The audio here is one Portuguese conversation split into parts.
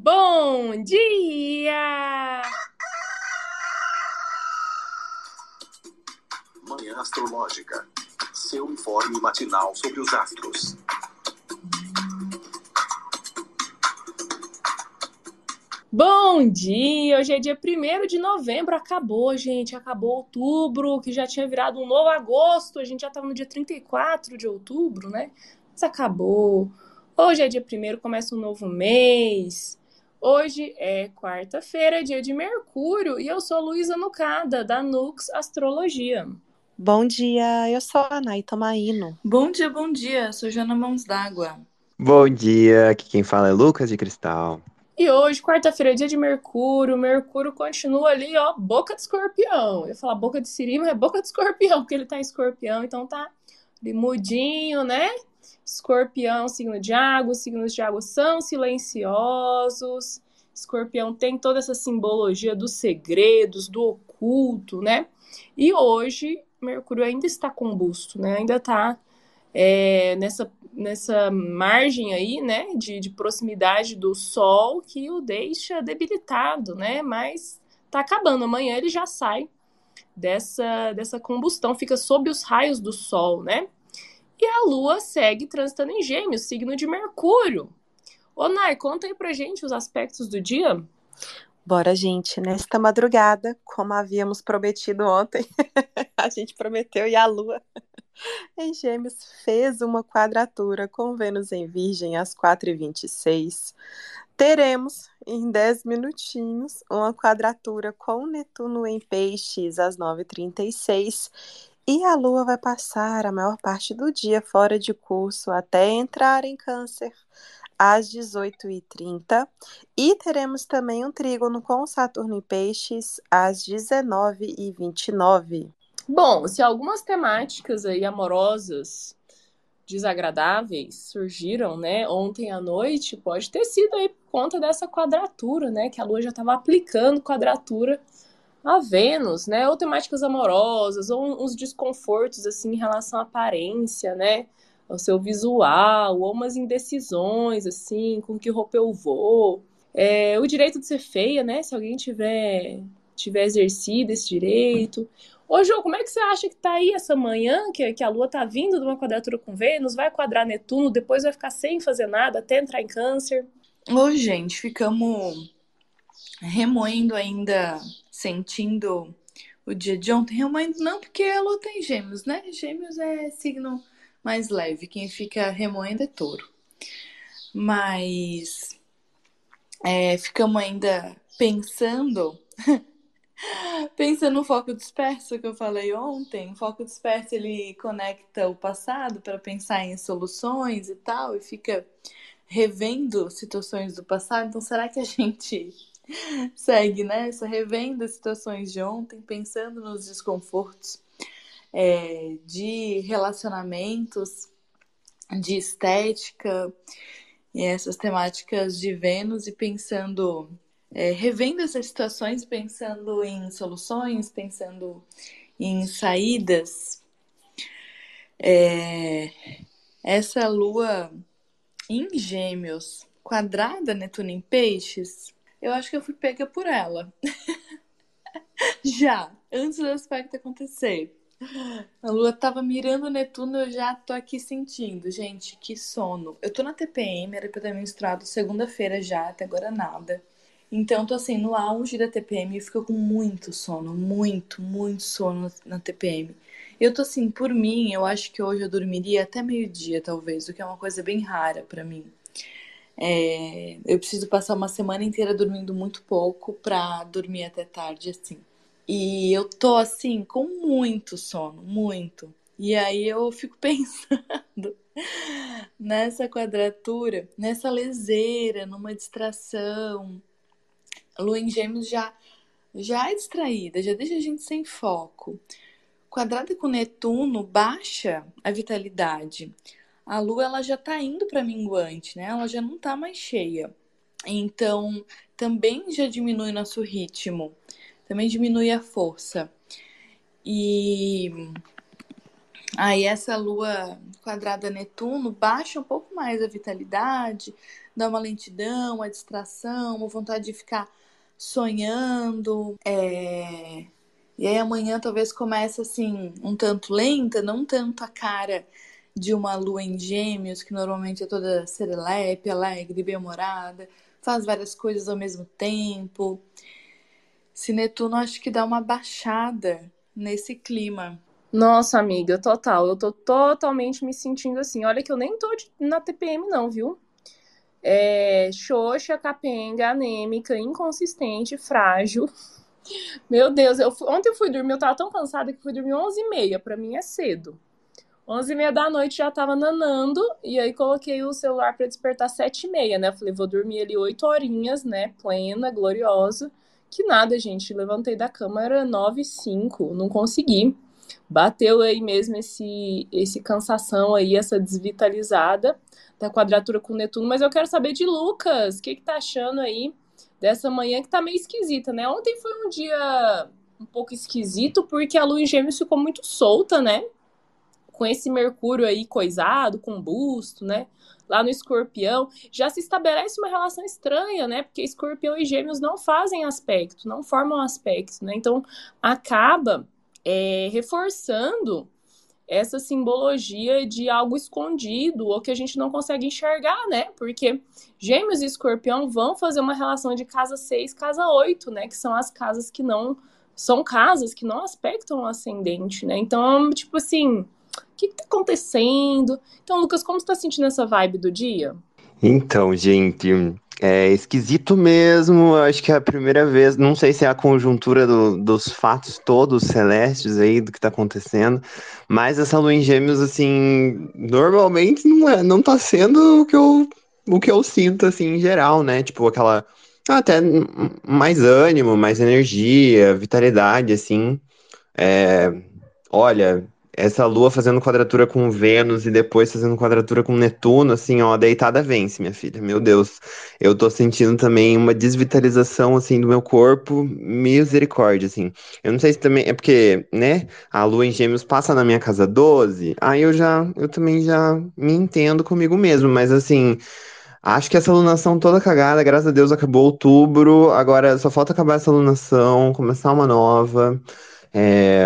Bom dia! Manhã Astrológica. Seu informe matinal sobre os astros. Bom dia! Hoje é dia 1 de novembro. Acabou, gente. Acabou outubro, que já tinha virado um novo agosto. A gente já estava no dia 34 de outubro, né? Mas acabou. Hoje é dia 1, começa um novo mês. Hoje é quarta-feira, dia de Mercúrio, e eu sou Luísa Nucada, da Nux Astrologia. Bom dia, eu sou a Nay Tomaino. Bom dia, bom dia, sou Jana Mãos d'Água. Bom dia, aqui quem fala é Lucas de Cristal. E hoje, quarta-feira, dia de Mercúrio. Mercúrio continua ali, ó, boca de escorpião. Eu ia falar boca de siri, mas é boca de escorpião, porque ele tá em escorpião, então tá ali mudinho, né? Escorpião, signo de água, os signos de água são silenciosos. Escorpião tem toda essa simbologia dos segredos, do oculto, né? E hoje, Mercúrio ainda está combusto, né? Ainda está é, nessa nessa margem aí, né, de, de proximidade do Sol que o deixa debilitado, né, mas tá acabando. Amanhã ele já sai dessa, dessa combustão, fica sob os raios do Sol, né? E a Lua segue transitando em Gêmeos, signo de Mercúrio. Ô, Nai, conta aí pra gente os aspectos do dia. Bora, gente, nesta madrugada, como havíamos prometido ontem, a gente prometeu e a Lua em Gêmeos fez uma quadratura com Vênus em Virgem às 4h26. Teremos, em 10 minutinhos, uma quadratura com Netuno em Peixes às 9h36. E a Lua vai passar a maior parte do dia fora de curso até entrar em Câncer às 18h30. E teremos também um trígono com Saturno em Peixes às 19h29. Bom, se algumas temáticas aí amorosas desagradáveis surgiram, né, ontem à noite, pode ter sido aí por conta dessa quadratura, né, que a Lua já estava aplicando quadratura a Vênus, né, ou temáticas amorosas, ou uns desconfortos assim em relação à aparência, né, ao seu visual, ou umas indecisões assim, com que roupa eu vou. É, o direito de ser feia, né, se alguém tiver tiver exercido esse direito, Ô, João, como é que você acha que tá aí essa manhã, que, que a Lua tá vindo de uma quadratura com Vênus, vai quadrar Netuno, depois vai ficar sem fazer nada até entrar em câncer? Ô, gente, ficamos remoendo ainda, sentindo o dia de ontem. Remoendo não, porque a Lua tem gêmeos, né? Gêmeos é signo mais leve, quem fica remoendo é touro. Mas é, ficamos ainda pensando Pensa no foco disperso que eu falei ontem. O foco disperso ele conecta o passado para pensar em soluções e tal, e fica revendo situações do passado. Então, será que a gente segue nessa, revendo situações de ontem, pensando nos desconfortos é, de relacionamentos, de estética, e essas temáticas de Vênus, e pensando é, revendo essas situações, pensando em soluções, pensando em saídas. É, essa lua em Gêmeos, quadrada Netuno em Peixes, eu acho que eu fui pega por ela. já, antes do aspecto acontecer. A lua tava mirando Netuno, eu já tô aqui sentindo. Gente, que sono. Eu tô na TPM, era pra ter menstruado segunda-feira já, até agora nada. Então, tô assim, no auge da TPM, eu fico com muito sono, muito, muito sono na TPM. Eu tô assim, por mim, eu acho que hoje eu dormiria até meio-dia, talvez, o que é uma coisa bem rara para mim. É, eu preciso passar uma semana inteira dormindo muito pouco pra dormir até tarde, assim. E eu tô assim, com muito sono, muito. E aí eu fico pensando nessa quadratura, nessa leseira, numa distração lua em gêmeos já, já é distraída, já deixa a gente sem foco. Quadrada com Netuno baixa a vitalidade. A lua ela já está indo para minguante, né? Ela já não está mais cheia. Então, também já diminui nosso ritmo, também diminui a força. E aí essa lua quadrada Netuno baixa um pouco mais a vitalidade, dá uma lentidão, uma distração, uma vontade de ficar sonhando. É... E aí amanhã talvez comece assim, um tanto lenta, não tanto a cara de uma lua em gêmeos, que normalmente é toda serelepe, alegre, bem-humorada, faz várias coisas ao mesmo tempo. Se Netuno acho que dá uma baixada nesse clima. Nossa, amiga, total. Eu tô totalmente me sentindo assim. Olha que eu nem tô na TPM, não, viu? É, xoxa, capenga, anêmica, inconsistente, frágil. Meu Deus, eu, ontem eu fui dormir, eu tava tão cansada que fui dormir 11h30, pra mim é cedo. 11h30 da noite já tava nanando, e aí coloquei o celular para despertar 7h30, né? Eu falei, vou dormir ali 8 horinhas, né? Plena, gloriosa. Que nada, gente. Levantei da cama, era 9 h não consegui. Bateu aí mesmo esse, esse cansação aí, essa desvitalizada da quadratura com Netuno. Mas eu quero saber de Lucas, o que, que tá achando aí? dessa manhã que tá meio esquisita, né? Ontem foi um dia um pouco esquisito porque a lua em gêmeos ficou muito solta, né? Com esse Mercúrio aí coisado, com busto, né? Lá no escorpião, já se estabelece uma relação estranha, né? Porque escorpião e gêmeos não fazem aspecto, não formam aspecto, né? Então acaba é, reforçando essa simbologia de algo escondido ou que a gente não consegue enxergar, né? Porque Gêmeos e Escorpião vão fazer uma relação de casa 6, casa 8, né? Que são as casas que não. São casas que não aspectam o ascendente, né? Então, tipo assim, que, que tá acontecendo? Então, Lucas, como você tá sentindo essa vibe do dia? Então, gente, é esquisito mesmo. Acho que é a primeira vez. Não sei se é a conjuntura do, dos fatos todos celestes aí do que tá acontecendo. Mas essa lua em gêmeos, assim, normalmente não, é, não tá sendo o que eu, o que eu sinto, assim, em geral, né? Tipo, aquela. Até mais ânimo, mais energia, vitalidade, assim. É, olha, essa lua fazendo quadratura com Vênus e depois fazendo quadratura com Netuno, assim, ó, deitada vence, minha filha. Meu Deus. Eu tô sentindo também uma desvitalização, assim, do meu corpo, misericórdia, assim. Eu não sei se também, é porque, né, a lua em gêmeos passa na minha casa 12, aí eu já, eu também já me entendo comigo mesmo, mas assim... Acho que essa alunação toda cagada, graças a Deus acabou outubro. Agora só falta acabar essa alunação, começar uma nova. É,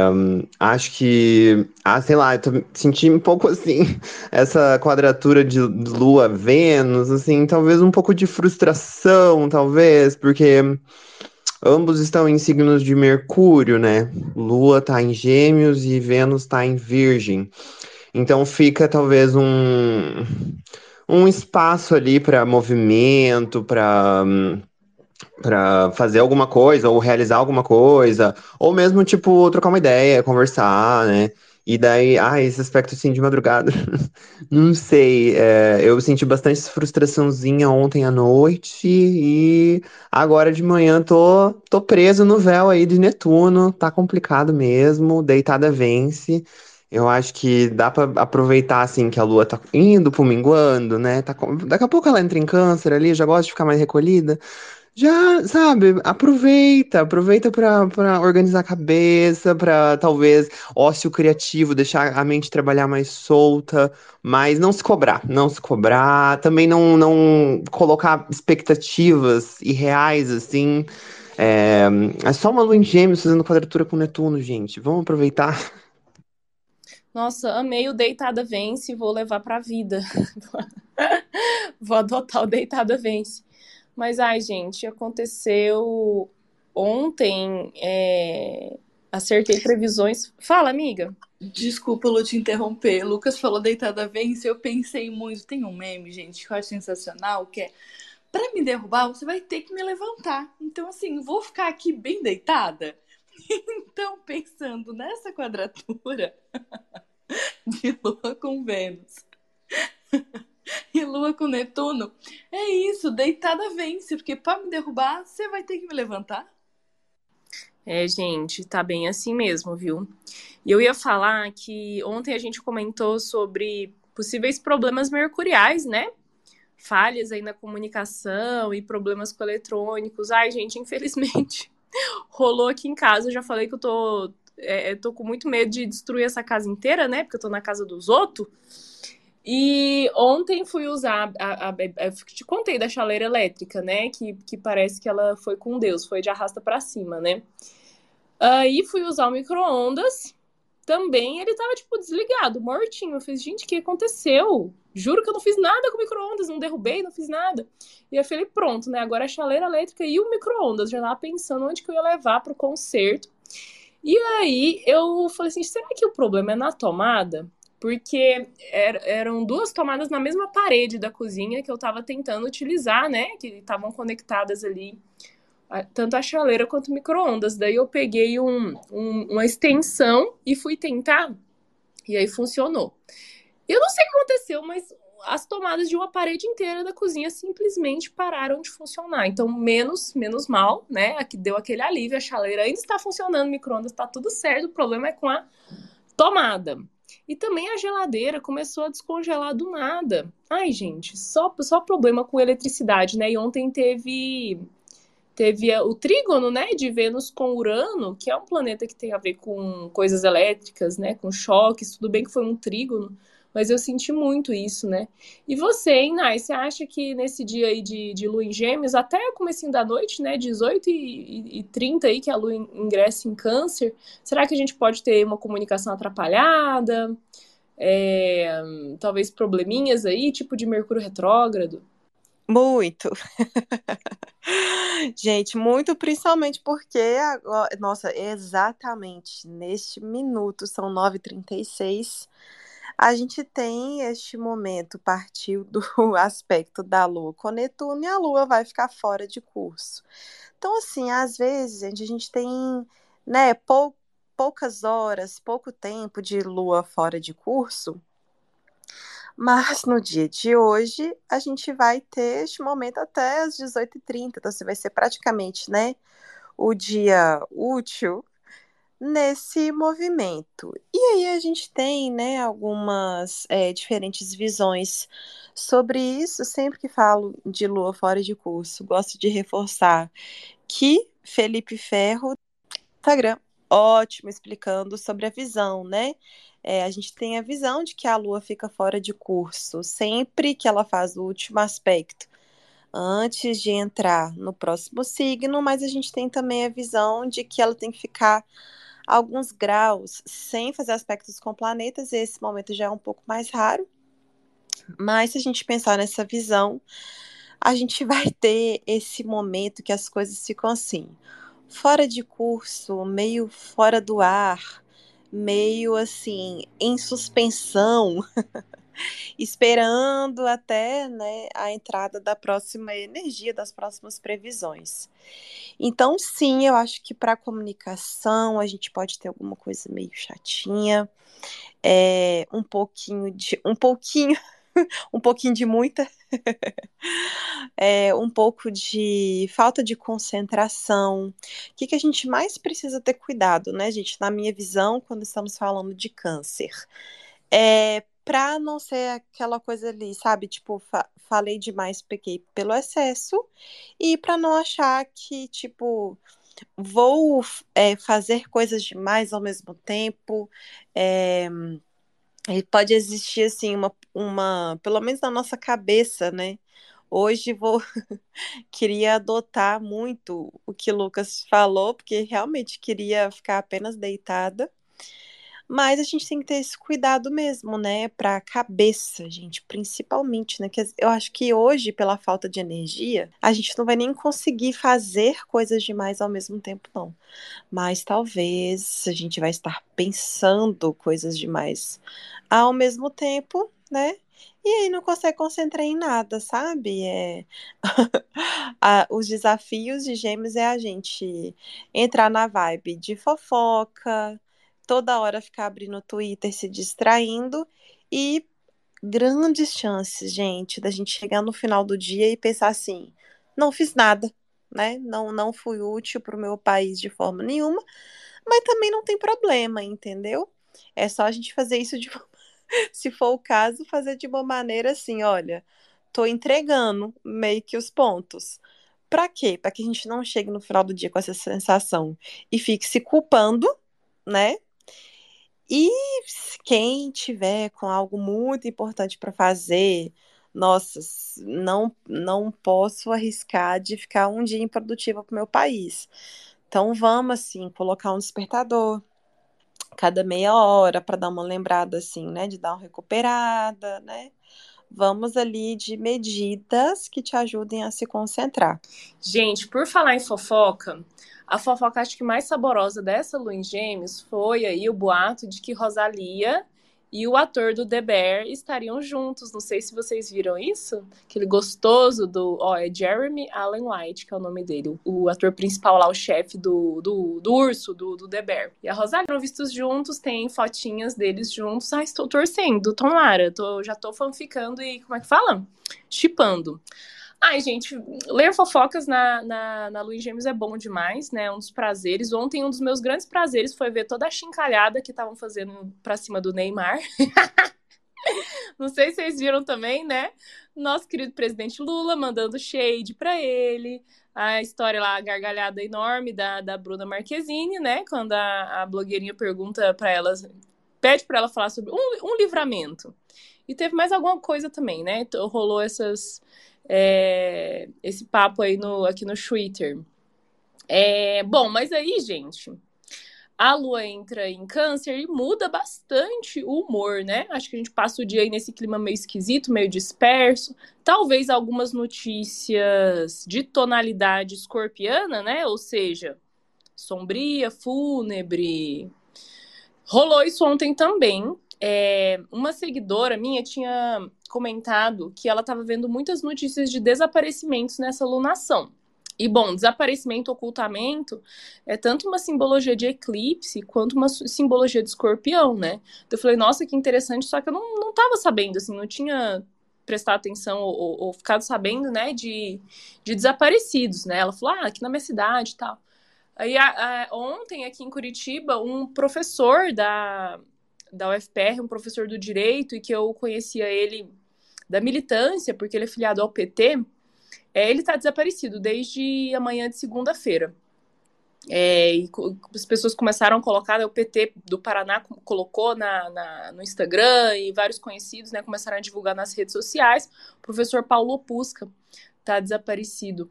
acho que, ah, sei lá, eu tô sentindo um pouco assim, essa quadratura de Lua-Vênus, assim, talvez um pouco de frustração, talvez, porque ambos estão em signos de Mercúrio, né? Lua tá em Gêmeos e Vênus tá em Virgem. Então fica talvez um, um espaço ali para movimento, para para fazer alguma coisa ou realizar alguma coisa, ou mesmo tipo trocar uma ideia, conversar, né? E daí, ah, esse aspecto assim de madrugada, não sei, é, eu senti bastante frustraçãozinha ontem à noite e agora de manhã tô, tô preso no véu aí de Netuno, tá complicado mesmo, deitada vence. Eu acho que dá para aproveitar assim que a lua tá indo pro minguando, né? Tá, daqui a pouco ela entra em câncer ali, já gosta de ficar mais recolhida. Já, sabe, aproveita, aproveita para organizar a cabeça, para talvez ócio criativo, deixar a mente trabalhar mais solta, mas não se cobrar, não se cobrar, também não, não colocar expectativas irreais, assim. É, é só uma lua em gêmeos fazendo quadratura com Netuno, gente. Vamos aproveitar. Nossa, amei o Deitada Vence, vou levar pra vida. vou adotar o Deitada Vence. Mas, ai, gente, aconteceu ontem. É... Acertei previsões. Fala, amiga. Desculpa, Lu, te interromper. Lucas falou deitada vence. Eu pensei muito. Tem um meme, gente, que eu acho sensacional, que é para me derrubar, você vai ter que me levantar. Então, assim, vou ficar aqui bem deitada. Então, pensando nessa quadratura de Lua com Vênus e Lua com Netuno, é isso, deitada vence, porque para me derrubar, você vai ter que me levantar. É, gente, tá bem assim mesmo, viu? E eu ia falar que ontem a gente comentou sobre possíveis problemas mercuriais, né? Falhas aí na comunicação e problemas com eletrônicos. Ai, gente, infelizmente rolou aqui em casa. Eu já falei que eu tô, é, tô com muito medo de destruir essa casa inteira, né? Porque eu tô na casa dos outros. E ontem fui usar, a, a, a, te contei da chaleira elétrica, né? Que, que parece que ela foi com Deus, foi de arrasta para cima, né? Aí fui usar o micro-ondas, também ele tava, tipo, desligado, mortinho. Eu fiz, gente, o que aconteceu? Juro que eu não fiz nada com o micro-ondas, não derrubei, não fiz nada. E eu falei, pronto, né? Agora a chaleira elétrica e o micro-ondas. Já tava pensando onde que eu ia levar pro concerto. E aí eu falei assim, será que o problema é na tomada? Porque eram duas tomadas na mesma parede da cozinha que eu estava tentando utilizar, né? Que estavam conectadas ali, tanto a chaleira quanto o micro-ondas. Daí eu peguei um, um, uma extensão e fui tentar, e aí funcionou. Eu não sei o que aconteceu, mas as tomadas de uma parede inteira da cozinha simplesmente pararam de funcionar. Então, menos, menos mal, né? Aqui deu aquele alívio, a chaleira ainda está funcionando, o micro-ondas está tudo certo, o problema é com a tomada. E também a geladeira começou a descongelar do nada. Ai, gente, só, só problema com eletricidade, né? E ontem teve teve o trígono, né, de Vênus com Urano, que é um planeta que tem a ver com coisas elétricas, né, com choques. Tudo bem que foi um trígono, mas eu senti muito isso, né? E você, hein, Nai, você acha que nesse dia aí de, de lua em gêmeos, até o comecinho da noite, né, 18 e, e 30 aí, que a lua ingressa em câncer, será que a gente pode ter uma comunicação atrapalhada? É, talvez probleminhas aí, tipo de Mercúrio retrógrado? Muito. Gente, muito principalmente porque, nossa, exatamente neste minuto, são 9h36, a gente tem este momento, partiu do aspecto da Lua com Netuno e a Lua vai ficar fora de curso. Então, assim, às vezes, a gente tem, né, pou, poucas horas, pouco tempo de Lua fora de curso, mas no dia de hoje, a gente vai ter este momento até as 18h30, então, você vai ser praticamente, né, o dia útil nesse movimento. E aí a gente tem, né, algumas é, diferentes visões sobre isso. Sempre que falo de lua fora de curso, gosto de reforçar que Felipe Ferro, Instagram, ótimo, explicando sobre a visão, né? É, a gente tem a visão de que a lua fica fora de curso sempre que ela faz o último aspecto antes de entrar no próximo signo, mas a gente tem também a visão de que ela tem que ficar alguns graus sem fazer aspectos com planetas, esse momento já é um pouco mais raro. Mas se a gente pensar nessa visão, a gente vai ter esse momento que as coisas ficam assim, fora de curso, meio fora do ar, meio assim, em suspensão. esperando até né, a entrada da próxima energia, das próximas previsões. Então, sim, eu acho que para comunicação a gente pode ter alguma coisa meio chatinha, é, um pouquinho de. um pouquinho. um pouquinho de muita, é, um pouco de falta de concentração. O que, que a gente mais precisa ter cuidado, né, gente? Na minha visão, quando estamos falando de câncer, é pra não ser aquela coisa ali, sabe? Tipo, fa falei demais, peguei pelo excesso, e para não achar que, tipo, vou é, fazer coisas demais ao mesmo tempo. É, pode existir, assim, uma, uma, pelo menos na nossa cabeça, né? Hoje vou queria adotar muito o que Lucas falou, porque realmente queria ficar apenas deitada mas a gente tem que ter esse cuidado mesmo, né, para a cabeça, gente, principalmente, né, que eu acho que hoje, pela falta de energia, a gente não vai nem conseguir fazer coisas demais ao mesmo tempo, não. Mas talvez a gente vai estar pensando coisas demais ao mesmo tempo, né? E aí não consegue concentrar em nada, sabe? É... os desafios de gêmeos é a gente entrar na vibe de fofoca, toda hora ficar abrindo o Twitter, se distraindo e grandes chances, gente, da gente chegar no final do dia e pensar assim: não fiz nada, né? Não, não fui útil para o meu país de forma nenhuma, mas também não tem problema, entendeu? É só a gente fazer isso de se for o caso, fazer de uma maneira assim, olha, tô entregando meio que os pontos. Para quê? Para que a gente não chegue no final do dia com essa sensação e fique se culpando, né? E quem tiver com algo muito importante para fazer, nossa, não, não posso arriscar de ficar um dia improdutiva para o meu país. Então vamos assim, colocar um despertador cada meia hora para dar uma lembrada assim, né, de dar uma recuperada, né? Vamos ali de medidas que te ajudem a se concentrar. Gente, por falar em fofoca, a fofoca acho que mais saborosa dessa lua em gêmeos foi aí o boato de que Rosalia e o ator do The Bear estariam juntos. Não sei se vocês viram isso. Aquele gostoso do. Ó, é Jeremy Allen White, que é o nome dele. O, ator principal lá, o chefe do, do, do, urso, do, do The Bear. E a Rosalia foram vistos juntos, tem fotinhas deles juntos. Ah, estou torcendo, tomara. Tô, já tô fanficando e. Como é que fala? Chipando. Ai, gente, ler fofocas na, na, na Luiz Gêmeos é bom demais, né? Um dos prazeres. Ontem, um dos meus grandes prazeres foi ver toda a chincalhada que estavam fazendo pra cima do Neymar. Não sei se vocês viram também, né? Nosso querido presidente Lula mandando shade para ele. A história lá, a gargalhada enorme da, da Bruna Marquezine, né? Quando a, a blogueirinha pergunta para ela, pede para ela falar sobre um, um livramento. E teve mais alguma coisa também, né? Rolou essas é, esse papo aí no, aqui no Twitter. É, bom, mas aí, gente, a lua entra em câncer e muda bastante o humor, né? Acho que a gente passa o dia aí nesse clima meio esquisito, meio disperso. Talvez algumas notícias de tonalidade escorpiana, né? Ou seja, sombria, fúnebre. Rolou isso ontem também. É, uma seguidora minha tinha comentado que ela estava vendo muitas notícias de desaparecimentos nessa lunação. E, bom, desaparecimento, ocultamento é tanto uma simbologia de eclipse quanto uma simbologia de escorpião, né? Então, eu falei, nossa, que interessante, só que eu não, não tava sabendo, assim, não tinha prestado atenção ou, ou, ou ficado sabendo, né, de, de desaparecidos, né? Ela falou, ah, aqui na minha cidade e tal. Aí, a, a, ontem, aqui em Curitiba, um professor da, da UFPR, um professor do direito, e que eu conhecia ele da militância, porque ele é filiado ao PT, é, ele está desaparecido desde amanhã de segunda-feira. É, e as pessoas começaram a colocar, né, o PT do Paraná colocou na, na, no Instagram e vários conhecidos né, começaram a divulgar nas redes sociais. O professor Paulo Opusca está desaparecido.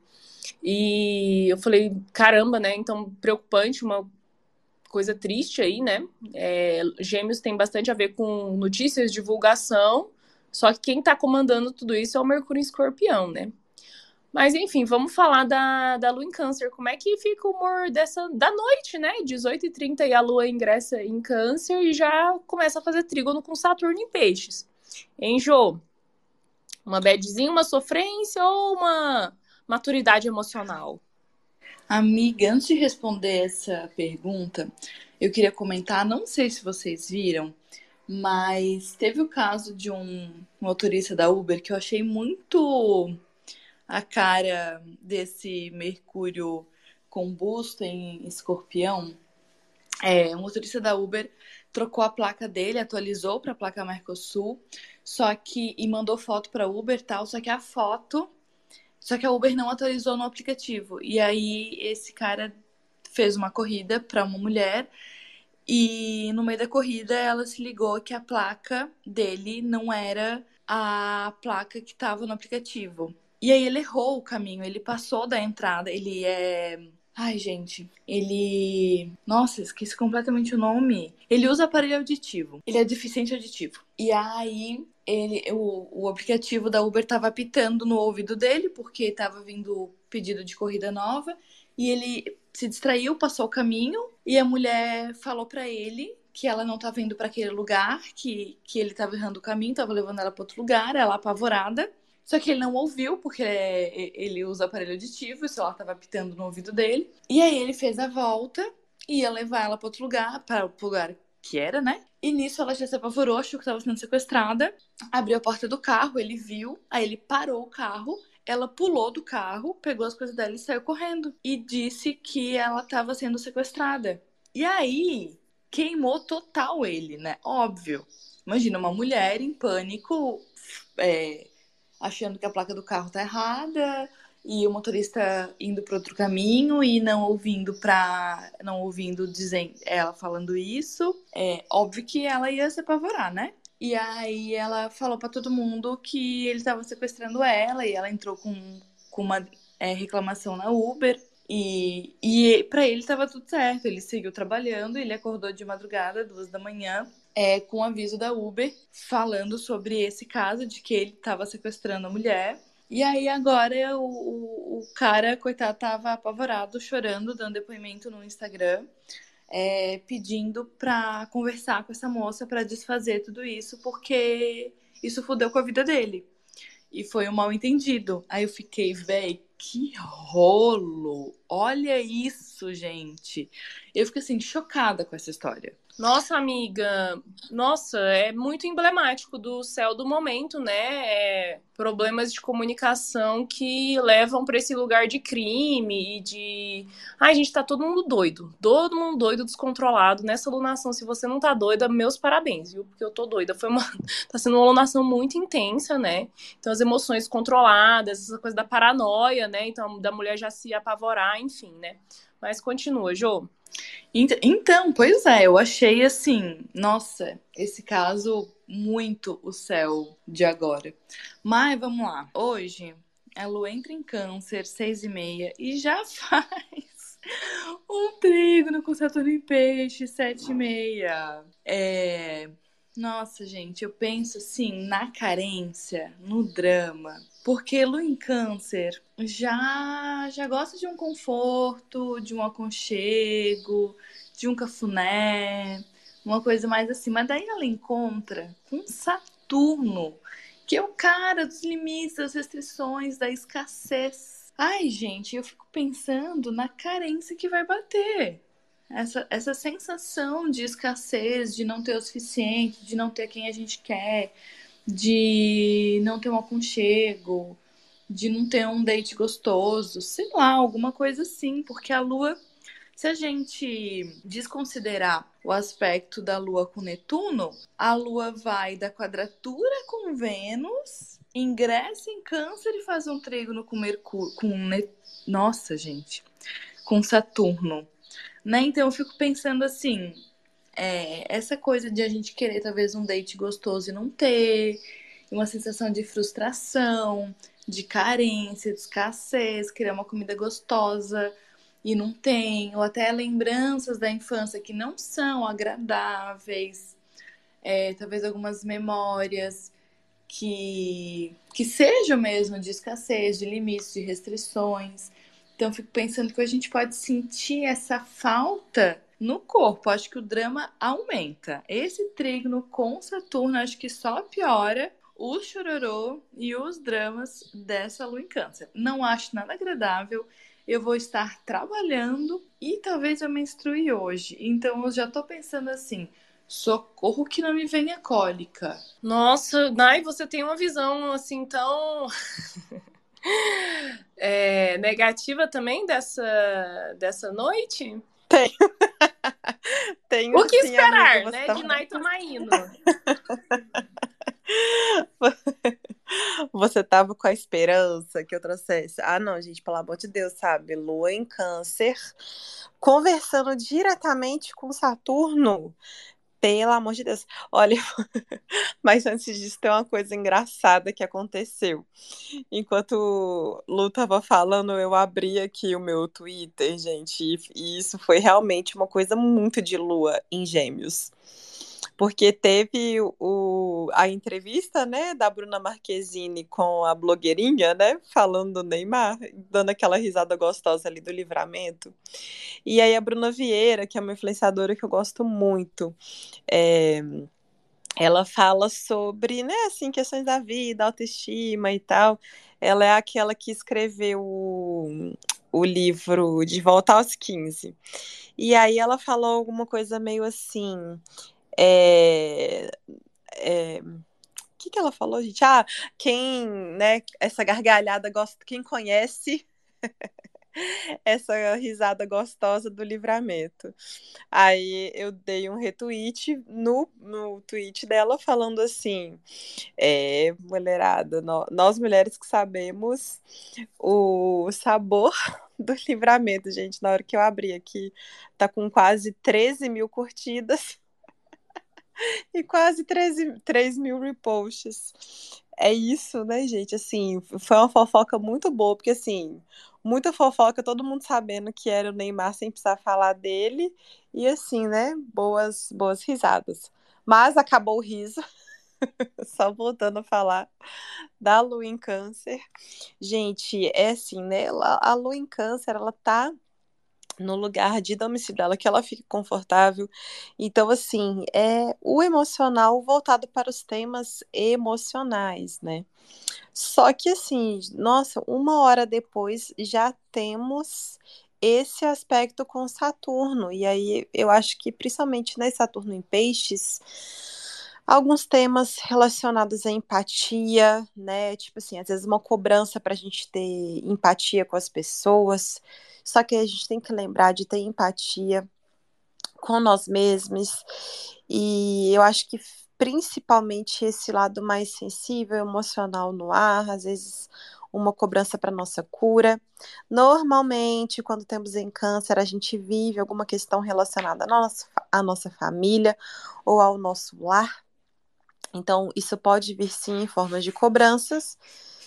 E eu falei, caramba, né? Então, preocupante, uma coisa triste aí, né? É, gêmeos tem bastante a ver com notícias, divulgação só que quem está comandando tudo isso é o Mercúrio em Escorpião, né? Mas enfim, vamos falar da, da Lua em Câncer. Como é que fica o humor dessa da noite, né? 18h30 e a Lua ingressa em Câncer e já começa a fazer trígono com Saturno em Peixes. Enjô, uma badzinha, uma sofrência ou uma maturidade emocional? Amiga, antes de responder essa pergunta, eu queria comentar, não sei se vocês viram, mas teve o caso de um motorista da Uber que eu achei muito a cara desse Mercúrio combusto em escorpião. É, um motorista da Uber trocou a placa dele, atualizou para a placa Mercosul, só que e mandou foto para Uber tal, só que a foto, só que a Uber não atualizou no aplicativo. E aí esse cara fez uma corrida para uma mulher e no meio da corrida ela se ligou que a placa dele não era a placa que estava no aplicativo. E aí ele errou o caminho, ele passou da entrada, ele é. Ai, gente, ele. Nossa, esqueci completamente o nome. Ele usa aparelho auditivo. Ele é deficiente auditivo. E aí ele, o, o aplicativo da Uber estava apitando no ouvido dele, porque estava vindo pedido de corrida nova. E ele se distraiu, passou o caminho e a mulher falou para ele que ela não estava indo para aquele lugar, que, que ele estava errando o caminho, estava levando ela para outro lugar, ela apavorada. Só que ele não ouviu, porque ele usa aparelho auditivo, o celular estava pitando no ouvido dele. E aí ele fez a volta, ia levar ela para outro lugar, para o lugar que era, né? E nisso ela já se apavorou, achou que estava sendo sequestrada, abriu a porta do carro, ele viu, aí ele parou o carro ela pulou do carro, pegou as coisas dela e saiu correndo. E disse que ela estava sendo sequestrada. E aí, queimou total ele, né? Óbvio. Imagina uma mulher em pânico, é, achando que a placa do carro tá errada, e o motorista indo para outro caminho e não ouvindo para não ouvindo dizendo ela falando isso, é óbvio que ela ia se apavorar, né? E aí ela falou para todo mundo que ele estava sequestrando ela e ela entrou com, com uma é, reclamação na Uber. E, e para ele estava tudo certo, ele seguiu trabalhando, ele acordou de madrugada, duas da manhã, é, com aviso da Uber, falando sobre esse caso de que ele estava sequestrando a mulher. E aí agora o, o, o, cara, coitado, tava apavorado, chorando, dando depoimento no Instagram, é, pedindo pra conversar com essa moça para desfazer tudo isso, porque isso fudeu com a vida dele. E foi um mal entendido. Aí eu fiquei, véi, que rolo! Olha isso, gente. Eu fico assim, chocada com essa história. Nossa, amiga, nossa, é muito emblemático do céu do momento, né? É problemas de comunicação que levam para esse lugar de crime e de. Ai, gente, tá todo mundo doido. Todo mundo doido, descontrolado. Nessa alunação, se você não tá doida, meus parabéns, viu? Porque eu tô doida. Foi uma. tá sendo uma alunação muito intensa, né? Então, as emoções controladas, essa coisa da paranoia, né? Então, da mulher já se apavorar, enfim, né? Mas continua, Jô. Então, pois é, eu achei assim, nossa, esse caso muito o céu de agora. Mas vamos lá. Hoje a lua entra em câncer, seis e meia, e já faz um trígono com Saturno em peixe, sete e meia. É... Nossa, gente, eu penso assim na carência, no drama. Porque Lua em Câncer já, já gosta de um conforto, de um aconchego, de um cafuné, uma coisa mais assim. Mas daí ela encontra com Saturno, que é o cara dos limites, das restrições, da escassez. Ai, gente, eu fico pensando na carência que vai bater. Essa, essa sensação de escassez, de não ter o suficiente, de não ter quem a gente quer, de não ter um aconchego, de não ter um date gostoso, sei lá, alguma coisa assim, porque a lua, se a gente desconsiderar o aspecto da lua com Netuno, a lua vai da quadratura com Vênus, ingressa em Câncer e faz um trígono com Mercúrio, com nossa, gente, com Saturno. Né? Então eu fico pensando assim, é, essa coisa de a gente querer talvez um date gostoso e não ter, uma sensação de frustração, de carência, de escassez, querer uma comida gostosa e não tem, ou até lembranças da infância que não são agradáveis, é, talvez algumas memórias que, que sejam mesmo de escassez, de limites, de restrições. Então, eu fico pensando que a gente pode sentir essa falta no corpo, acho que o drama aumenta. Esse trígono com Saturno, acho que só piora o chororô e os dramas dessa lua em câncer. Não acho nada agradável. Eu vou estar trabalhando e talvez eu menstrue hoje. Então eu já tô pensando assim, socorro que não me venha cólica. Nossa, Nai, você tem uma visão assim tão é, negativa também dessa, dessa noite? Tenho. Tenho o que esperar, amiga, né? Tá... De Naito Maíno. Você tava com a esperança que eu trouxesse. Ah, não, gente, pelo amor de Deus, sabe? Lua em Câncer, conversando diretamente com Saturno. Pelo amor de Deus. Olha, mas antes disso, tem uma coisa engraçada que aconteceu. Enquanto Lu tava falando, eu abri aqui o meu Twitter, gente, e isso foi realmente uma coisa muito de lua em Gêmeos porque teve o, a entrevista, né, da Bruna Marquezine com a blogueirinha, né, falando do Neymar, dando aquela risada gostosa ali do livramento. E aí a Bruna Vieira, que é uma influenciadora que eu gosto muito, é, ela fala sobre, né, assim, questões da vida, autoestima e tal. Ela é aquela que escreveu o, o livro De Volta aos 15. E aí ela falou alguma coisa meio assim, é, é, o que, que ela falou, gente? Ah, quem, né, essa gargalhada gosta, quem conhece essa risada gostosa do livramento. Aí eu dei um retweet no, no tweet dela falando assim: é, mulherada, nós mulheres que sabemos o sabor do livramento, gente. Na hora que eu abri aqui, tá com quase 13 mil curtidas e quase 13, 3 mil reposts. É isso, né, gente? Assim, foi uma fofoca muito boa, porque assim, muita fofoca, todo mundo sabendo que era o Neymar sem precisar falar dele. E assim, né? Boas, boas risadas. Mas acabou o riso. Só voltando a falar da lua em câncer. Gente, é assim, né? A lua em câncer, ela tá no lugar de domicílio dela, que ela fique confortável. Então, assim, é o emocional voltado para os temas emocionais, né? Só que, assim, nossa, uma hora depois já temos esse aspecto com Saturno. E aí eu acho que, principalmente né, Saturno em Peixes alguns temas relacionados à empatia, né? Tipo assim, às vezes uma cobrança para a gente ter empatia com as pessoas. Só que a gente tem que lembrar de ter empatia com nós mesmos. E eu acho que principalmente esse lado mais sensível, emocional no ar, às vezes uma cobrança para nossa cura. Normalmente, quando temos em câncer, a gente vive alguma questão relacionada à nossa, à nossa família ou ao nosso lar. Então, isso pode vir sim em forma de cobranças.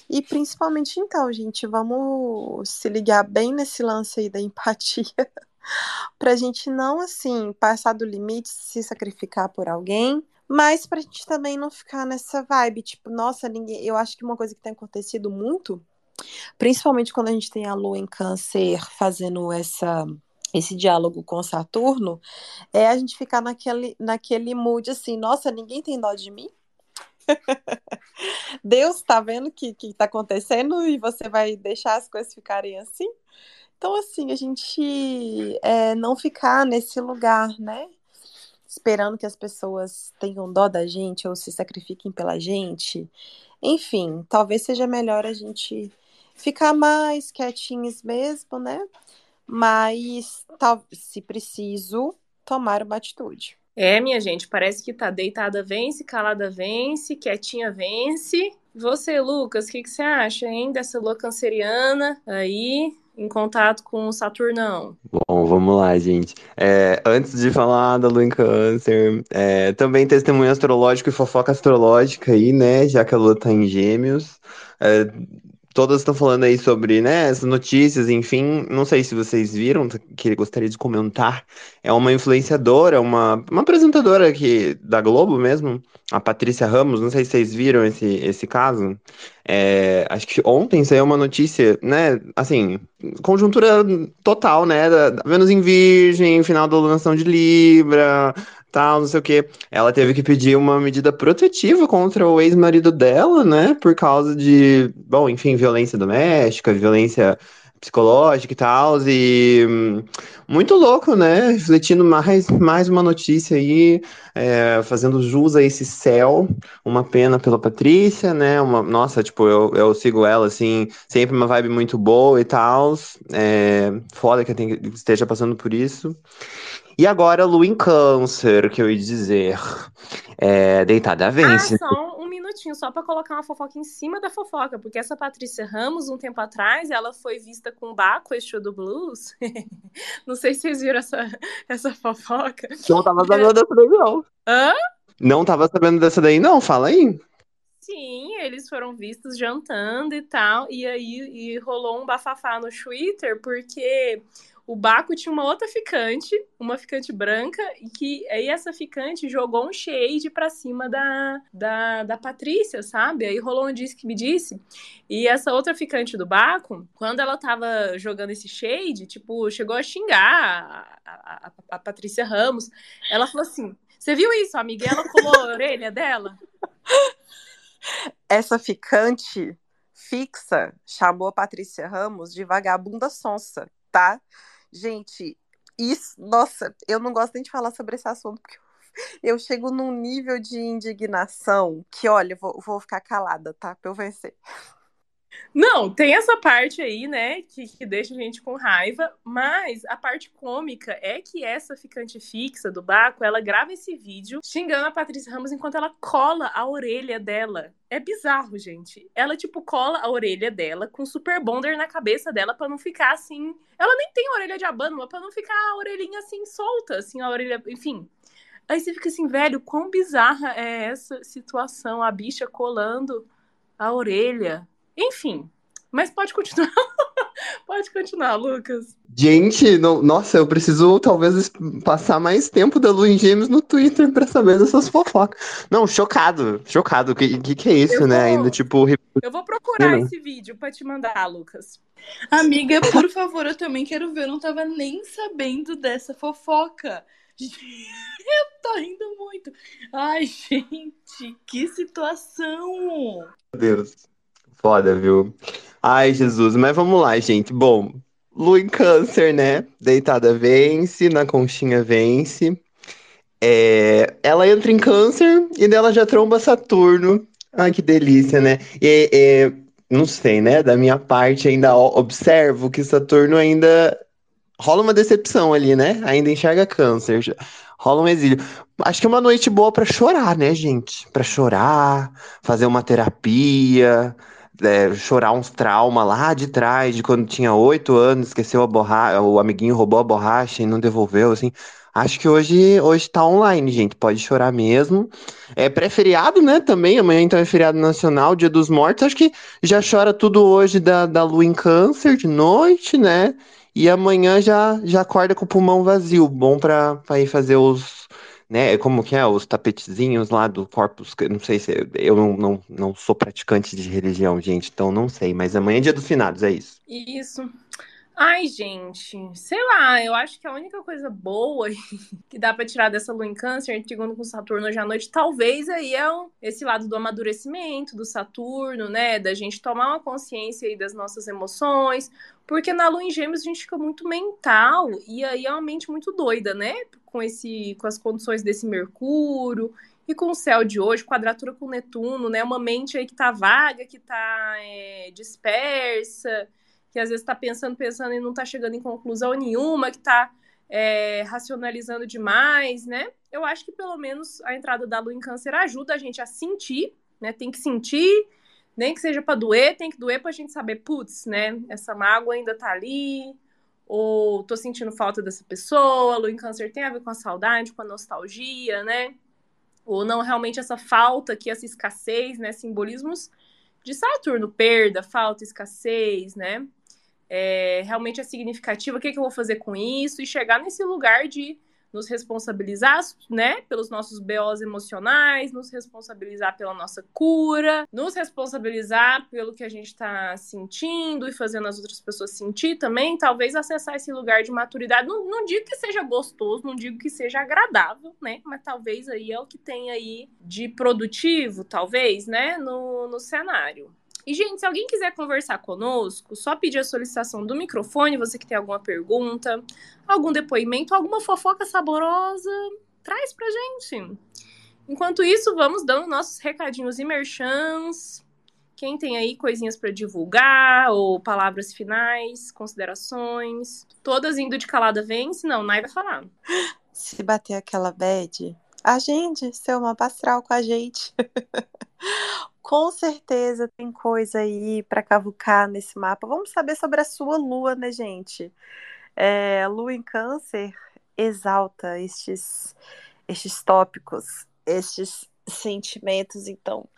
E principalmente, então, gente, vamos se ligar bem nesse lance aí da empatia. pra gente não, assim, passar do limite, se sacrificar por alguém. Mas pra gente também não ficar nessa vibe, tipo, nossa, ninguém. Eu acho que uma coisa que tem acontecido muito, principalmente quando a gente tem a lua em câncer fazendo essa esse diálogo com Saturno, é a gente ficar naquele, naquele mood assim, nossa, ninguém tem dó de mim? Deus tá vendo o que, que tá acontecendo e você vai deixar as coisas ficarem assim? Então, assim, a gente é, não ficar nesse lugar, né? Esperando que as pessoas tenham dó da gente ou se sacrifiquem pela gente. Enfim, talvez seja melhor a gente ficar mais quietinhos mesmo, né? Mas, tal, se preciso, tomar uma atitude. É, minha gente, parece que tá deitada vence, calada vence, quietinha vence. Você, Lucas, o que, que você acha, hein, dessa lua canceriana aí, em contato com o Saturnão? Bom, vamos lá, gente. É, antes de falar da lua em câncer, é, também testemunho astrológico e fofoca astrológica aí, né, já que a lua tá em gêmeos. É, todas estão falando aí sobre, né, essas notícias, enfim, não sei se vocês viram, que gostaria de comentar. É uma influenciadora, uma, uma apresentadora aqui da Globo mesmo, a Patrícia Ramos, não sei se vocês viram esse, esse caso. É, acho que ontem saiu uma notícia, né, assim, conjuntura total, né, da, da Vênus em Virgem, final da alunação de Libra, tal, não sei o quê. Ela teve que pedir uma medida protetiva contra o ex-marido dela, né? Por causa de, bom, enfim, violência doméstica, violência psicológica e tal. E hum, muito louco, né? Refletindo mais, mais uma notícia aí, é, fazendo jus a esse céu. Uma pena pela Patrícia, né? Uma, nossa, tipo, eu, eu sigo ela, assim, sempre uma vibe muito boa e tal. É, foda que esteja passando por isso. E agora, Lua em Câncer, que eu ia dizer. É, deitada vence. Ah, só um minutinho, só para colocar uma fofoca em cima da fofoca, porque essa Patrícia Ramos, um tempo atrás, ela foi vista com Baco, eixo do blues. não sei se vocês viram essa, essa fofoca. Não tava sabendo dessa daí, não. Hã? Não tava sabendo dessa daí, não. Fala aí. Sim, eles foram vistos jantando e tal, e aí e rolou um bafafá no Twitter, porque o Baco tinha uma outra ficante, uma ficante branca, e que aí essa ficante jogou um shade pra cima da, da, da Patrícia, sabe? Aí rolou um disco que me disse. E essa outra ficante do Baco, quando ela tava jogando esse shade, tipo, chegou a xingar a, a, a, Patrícia Ramos. Ela falou assim: Você viu isso? A Miguela colou a orelha dela? Essa ficante fixa chamou a Patrícia Ramos de vagabunda sonsa, tá? Gente, isso, nossa, eu não gosto nem de falar sobre esse assunto, porque eu chego num nível de indignação que, olha, vou, vou ficar calada, tá? Pra eu vencer. Não, tem essa parte aí, né, que, que deixa a gente com raiva, mas a parte cômica é que essa ficante fixa do Baco, ela grava esse vídeo xingando a Patrícia Ramos enquanto ela cola a orelha dela. É bizarro, gente. Ela, tipo, cola a orelha dela com super bonder na cabeça dela pra não ficar assim. Ela nem tem orelha de abano, mas pra não ficar a orelhinha assim solta, assim, a orelha. Enfim. Aí você fica assim, velho, quão bizarra é essa situação? A bicha colando a orelha enfim, mas pode continuar. pode continuar, Lucas. Gente, não, nossa, eu preciso talvez passar mais tempo da Lu em Gêmeos no Twitter pra saber dessas fofocas. Não, chocado, chocado. O que, que, que, é isso, Eu né? vou- Ainda tipo. Eu vou procurar Não. esse vídeo pra te mandar, Lucas. Amiga, por favor, eu também quero ver. Eu não tava nem sabendo dessa fofoca. Eu tô rindo muito. Ai, gente, que situação. Meu Deus. Foda, viu? Ai, Jesus. Mas vamos lá, gente. Bom, Lu em Câncer, né? Deitada vence, na conchinha vence. É, ela entra em Câncer e dela já tromba Saturno. Ai, que delícia, né? E, e, não sei, né? Da minha parte, ainda observo que Saturno ainda rola uma decepção ali, né? Ainda enxerga Câncer. Rola um exílio. Acho que é uma noite boa pra chorar, né, gente? Pra chorar, fazer uma terapia, é, chorar uns traumas lá de trás, de quando tinha oito anos, esqueceu a borracha, o amiguinho roubou a borracha e não devolveu, assim. Acho que hoje, hoje tá online, gente. Pode chorar mesmo. É pré-feriado, né? Também. Amanhã então é feriado nacional, Dia dos Mortos. Acho que já chora tudo hoje da, da lua em câncer de noite, né? E amanhã já, já acorda com o pulmão vazio. Bom pra, pra ir fazer os, né? Como que é? Os tapetezinhos lá do Corpus. Não sei se. Eu não, não, não sou praticante de religião, gente, então não sei. Mas amanhã é dia dos finados, é isso. Isso. Ai, gente, sei lá, eu acho que a única coisa boa que dá pra tirar dessa lua em câncer, segundo com Saturno hoje à noite, talvez aí é esse lado do amadurecimento do Saturno, né? Da gente tomar uma consciência aí das nossas emoções, porque na lua em gêmeos a gente fica muito mental e aí é uma mente muito doida, né? Com esse, com as condições desse Mercúrio e com o céu de hoje, quadratura com Netuno, né? Uma mente aí que tá vaga, que tá é, dispersa que às vezes está pensando, pensando e não está chegando em conclusão nenhuma, que está racionalizando demais, né? Eu acho que pelo menos a entrada da lua em câncer ajuda a gente a sentir, né? Tem que sentir, nem que seja para doer, tem que doer para a gente saber, putz, né? Essa mágoa ainda tá ali, ou tô sentindo falta dessa pessoa. Lua em câncer tem a ver com a saudade, com a nostalgia, né? Ou não realmente essa falta aqui, essa escassez, né? Simbolismos de Saturno, perda, falta, escassez, né? É, realmente é significativo. O que, que eu vou fazer com isso? E chegar nesse lugar de nos responsabilizar, né, pelos nossos BOs emocionais, nos responsabilizar pela nossa cura, nos responsabilizar pelo que a gente está sentindo e fazendo as outras pessoas sentir também, talvez acessar esse lugar de maturidade. Não, não digo que seja gostoso, não digo que seja agradável, né, mas talvez aí é o que tem aí de produtivo, talvez, né, no, no cenário. E, gente, se alguém quiser conversar conosco, só pedir a solicitação do microfone, você que tem alguma pergunta, algum depoimento, alguma fofoca saborosa, traz pra gente. Enquanto isso, vamos dando nossos recadinhos e merchans. Quem tem aí coisinhas para divulgar, ou palavras finais, considerações, todas indo de calada vence, não, Nai vai falar. Se bater aquela bad, agende seu mapa astral com a gente. Com certeza tem coisa aí para cavucar nesse mapa. Vamos saber sobre a sua lua, né, gente? É, lua em Câncer exalta estes, estes tópicos, estes sentimentos. Então,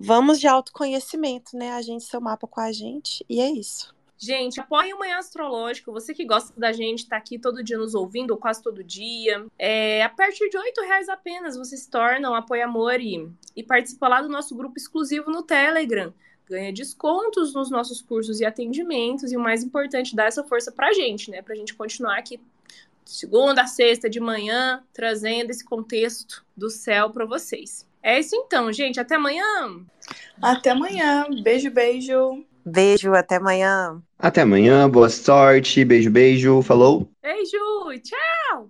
vamos de autoconhecimento, né? Agende seu mapa com a gente e é isso. Gente, apoie o Manhã Astrológico. Você que gosta da gente, tá aqui todo dia nos ouvindo, ou quase todo dia. É, a partir de R$ reais apenas, você se torna um apoiamor e, e participa lá do nosso grupo exclusivo no Telegram. Ganha descontos nos nossos cursos e atendimentos. E o mais importante, dá essa força pra gente, né? Pra gente continuar aqui segunda a sexta de manhã, trazendo esse contexto do céu para vocês. É isso então, gente. Até amanhã! Até amanhã. Beijo, beijo. Beijo, até amanhã. Até amanhã, boa sorte, beijo, beijo, falou! Beijo! Tchau!